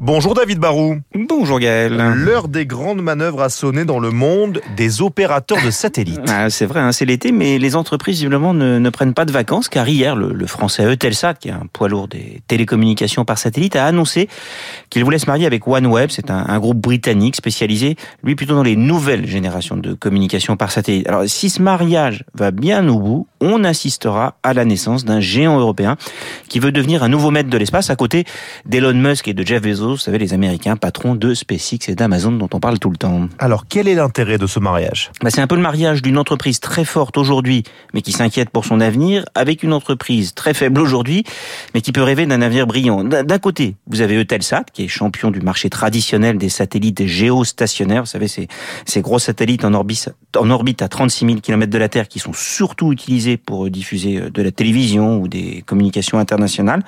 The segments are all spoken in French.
Bonjour David Barou. Bonjour Gaël. L'heure des grandes manœuvres a sonné dans le monde des opérateurs de satellites. Ah, c'est vrai, hein, c'est l'été, mais les entreprises visiblement ne, ne, prennent pas de vacances, car hier, le, le, français Eutelsat, qui est un poids lourd des télécommunications par satellite, a annoncé qu'il voulait se marier avec OneWeb. C'est un, un, groupe britannique spécialisé, lui plutôt dans les nouvelles générations de communication par satellite. Alors, si ce mariage va bien au bout, on assistera à la naissance d'un géant européen qui veut devenir un nouveau maître de l'espace à côté d'Elon Musk et de Jeff Bezos, vous savez, les Américains, patrons de SpaceX et d'Amazon dont on parle tout le temps. Alors, quel est l'intérêt de ce mariage? Bah, C'est un peu le mariage d'une entreprise très forte aujourd'hui, mais qui s'inquiète pour son avenir, avec une entreprise très faible aujourd'hui, mais qui peut rêver d'un avenir brillant. D'un côté, vous avez Eutelsat, qui est champion du marché traditionnel des satellites géostationnaires, vous savez, ces, ces gros satellites en orbite, en orbite à 36 000 km de la Terre, qui sont surtout utilisés pour diffuser de la télévision ou des communications internationales.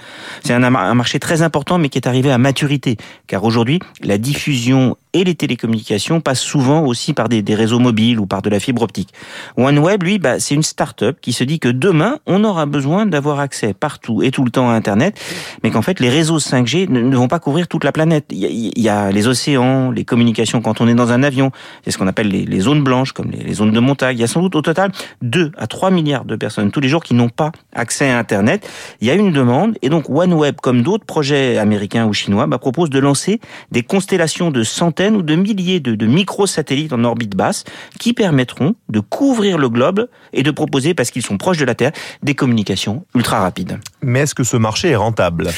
C'est un, un marché très important, mais qui est arrivé à maturité, car aujourd'hui, la diffusion et les télécommunications passent souvent aussi par des, réseaux mobiles ou par de la fibre optique. OneWeb, lui, bah, c'est une start-up qui se dit que demain, on aura besoin d'avoir accès partout et tout le temps à Internet, mais qu'en fait, les réseaux 5G ne, vont pas couvrir toute la planète. Il y, a, les océans, les communications quand on est dans un avion, c'est ce qu'on appelle les, zones blanches, comme les, les, zones de montagne. Il y a sans doute au total 2 à 3 milliards de personnes tous les jours qui n'ont pas accès à Internet. Il y a une demande, et donc OneWeb, comme d'autres projets américains ou chinois, bah, propose de lancer des constellations de centaines ou de milliers de, microsatellites en orbite basse qui permettront de couvrir le globe et de proposer, parce qu'ils sont proches de la Terre, des communications ultra rapides. Mais est-ce que ce marché est rentable?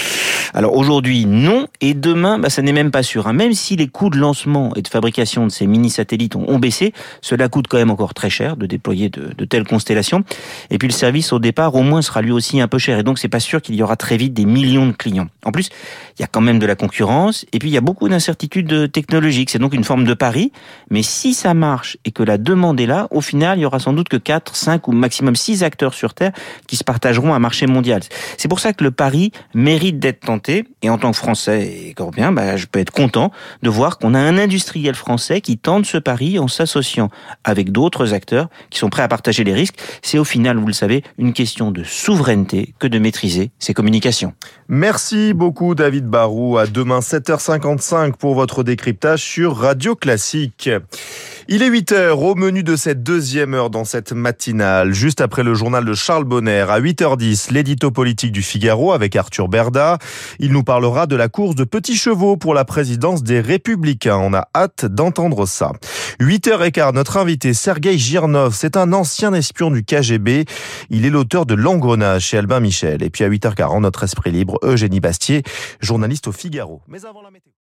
Alors aujourd'hui, non, et demain, bah, ça n'est même pas sûr. Hein. Même si les coûts de lancement et de fabrication de ces mini-satellites ont, baissé, cela coûte quand même encore très cher de déployer de, de, telles constellations. Et puis le service au départ, au moins, sera lui aussi un peu cher. Et donc, c'est pas sûr qu'il y aura très vite des millions de clients. En plus, il y a quand même de la concurrence, et puis il y a beaucoup d'incertitudes technologiques. C'est donc une forme de pari. Mais si ça marche et que la demande est là, au final, il y aura sans doute que 4, 5 ou maximum 6 acteurs sur Terre qui se partageront un marché mondial. C'est pour ça que le pari mérite d'être tenté. Et en tant que Français et Européen, bah, je peux être content de voir qu'on a un industriel français qui tente ce pari en s'associant avec d'autres acteurs qui sont prêts à partager les risques. C'est au final, vous le savez, une question de souveraineté que de maîtriser ses communications. Merci beaucoup David Barou. À demain 7h55 pour votre décryptage sur Radio Classique. Il est 8 heures au menu de cette deuxième heure dans cette matinale. Juste après le journal de Charles Bonner, à 8h10, l'édito politique du Figaro avec Arthur Berda. Il nous parlera de la course de petits chevaux pour la présidence des Républicains. On a hâte d'entendre ça. 8h15, notre invité Sergei Girnov, c'est un ancien espion du KGB. Il est l'auteur de L'engrenage chez Albin Michel. Et puis à 8h40, notre esprit libre, Eugénie Bastier, journaliste au Figaro.